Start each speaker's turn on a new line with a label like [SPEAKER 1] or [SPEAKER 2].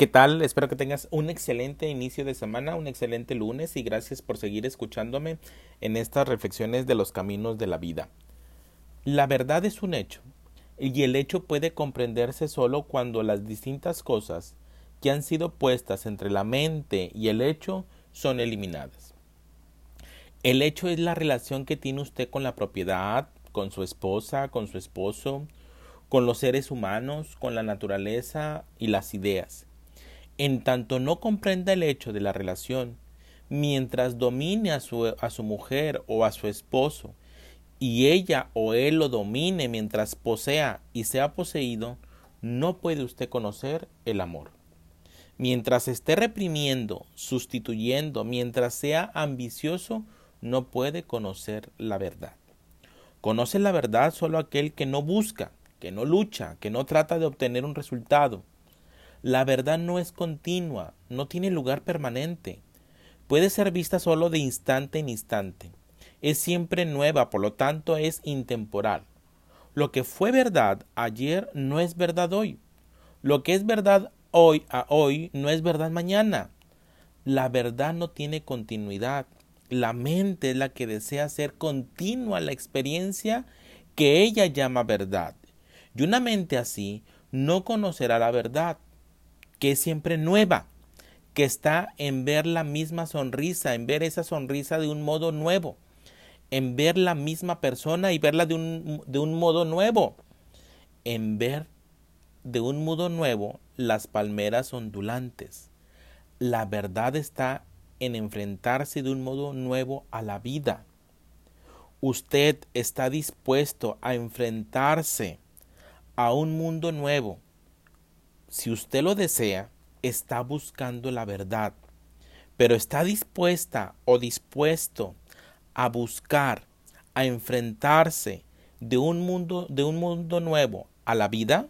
[SPEAKER 1] ¿Qué tal? Espero que tengas un excelente inicio de semana, un excelente lunes y gracias por seguir escuchándome en estas reflexiones de los caminos de la vida. La verdad es un hecho y el hecho puede comprenderse solo cuando las distintas cosas que han sido puestas entre la mente y el hecho son eliminadas. El hecho es la relación que tiene usted con la propiedad, con su esposa, con su esposo, con los seres humanos, con la naturaleza y las ideas en tanto no comprenda el hecho de la relación, mientras domine a su, a su mujer o a su esposo, y ella o él lo domine mientras posea y sea poseído, no puede usted conocer el amor. Mientras esté reprimiendo, sustituyendo, mientras sea ambicioso, no puede conocer la verdad. Conoce la verdad solo aquel que no busca, que no lucha, que no trata de obtener un resultado, la verdad no es continua, no tiene lugar permanente. Puede ser vista solo de instante en instante. Es siempre nueva, por lo tanto es intemporal. Lo que fue verdad ayer no es verdad hoy. Lo que es verdad hoy a hoy no es verdad mañana. La verdad no tiene continuidad. La mente es la que desea hacer continua la experiencia que ella llama verdad. Y una mente así no conocerá la verdad, que es siempre nueva, que está en ver la misma sonrisa, en ver esa sonrisa de un modo nuevo, en ver la misma persona y verla de un, de un modo nuevo, en ver de un modo nuevo las palmeras ondulantes. La verdad está en enfrentarse de un modo nuevo a la vida. Usted está dispuesto a enfrentarse a un mundo nuevo, si usted lo desea, está buscando la verdad, pero está dispuesta o dispuesto a buscar, a enfrentarse de un mundo, de un mundo nuevo a la vida,